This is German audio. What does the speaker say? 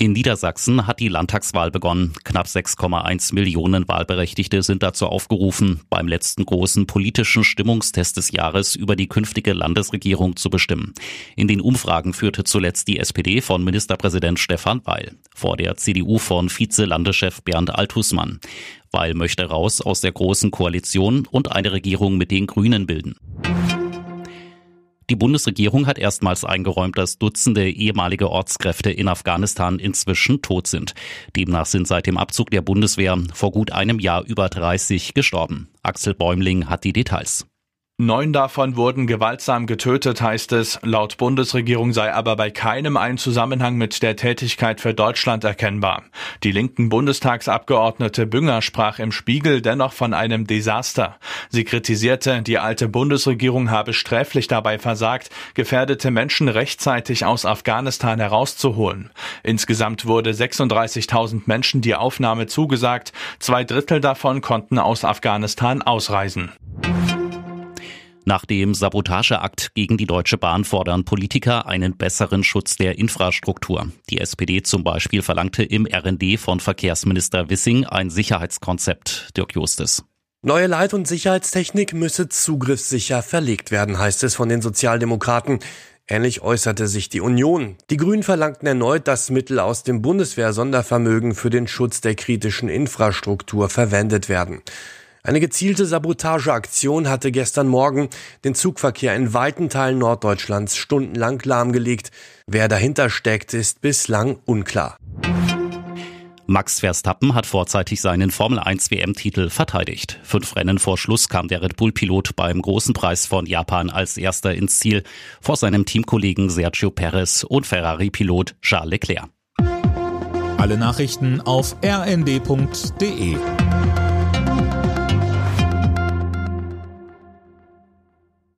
In Niedersachsen hat die Landtagswahl begonnen. Knapp 6,1 Millionen Wahlberechtigte sind dazu aufgerufen, beim letzten großen politischen Stimmungstest des Jahres über die künftige Landesregierung zu bestimmen. In den Umfragen führte zuletzt die SPD von Ministerpräsident Stefan Weil vor der CDU von Vize-Landeschef Bernd Althusmann. Weil möchte raus aus der großen Koalition und eine Regierung mit den Grünen bilden. Die Bundesregierung hat erstmals eingeräumt, dass Dutzende ehemalige Ortskräfte in Afghanistan inzwischen tot sind. Demnach sind seit dem Abzug der Bundeswehr vor gut einem Jahr über 30 gestorben. Axel Bäumling hat die Details. Neun davon wurden gewaltsam getötet, heißt es. Laut Bundesregierung sei aber bei keinem ein Zusammenhang mit der Tätigkeit für Deutschland erkennbar. Die linken Bundestagsabgeordnete Bünger sprach im Spiegel dennoch von einem Desaster. Sie kritisierte, die alte Bundesregierung habe sträflich dabei versagt, gefährdete Menschen rechtzeitig aus Afghanistan herauszuholen. Insgesamt wurde 36.000 Menschen die Aufnahme zugesagt. Zwei Drittel davon konnten aus Afghanistan ausreisen. Nach dem Sabotageakt gegen die Deutsche Bahn fordern Politiker einen besseren Schutz der Infrastruktur. Die SPD zum Beispiel verlangte im RND von Verkehrsminister Wissing ein Sicherheitskonzept. Dirk Justes. Neue Leit- und Sicherheitstechnik müsse zugriffssicher verlegt werden, heißt es von den Sozialdemokraten. Ähnlich äußerte sich die Union. Die Grünen verlangten erneut, dass Mittel aus dem Bundeswehr-Sondervermögen für den Schutz der kritischen Infrastruktur verwendet werden. Eine gezielte Sabotageaktion hatte gestern Morgen den Zugverkehr in weiten Teilen Norddeutschlands stundenlang lahmgelegt. Wer dahinter steckt, ist bislang unklar. Max Verstappen hat vorzeitig seinen Formel 1 WM-Titel verteidigt. Fünf Rennen vor Schluss kam der Red Bull-Pilot beim großen Preis von Japan als erster ins Ziel, vor seinem Teamkollegen Sergio Perez und Ferrari-Pilot Charles Leclerc. Alle Nachrichten auf rnd.de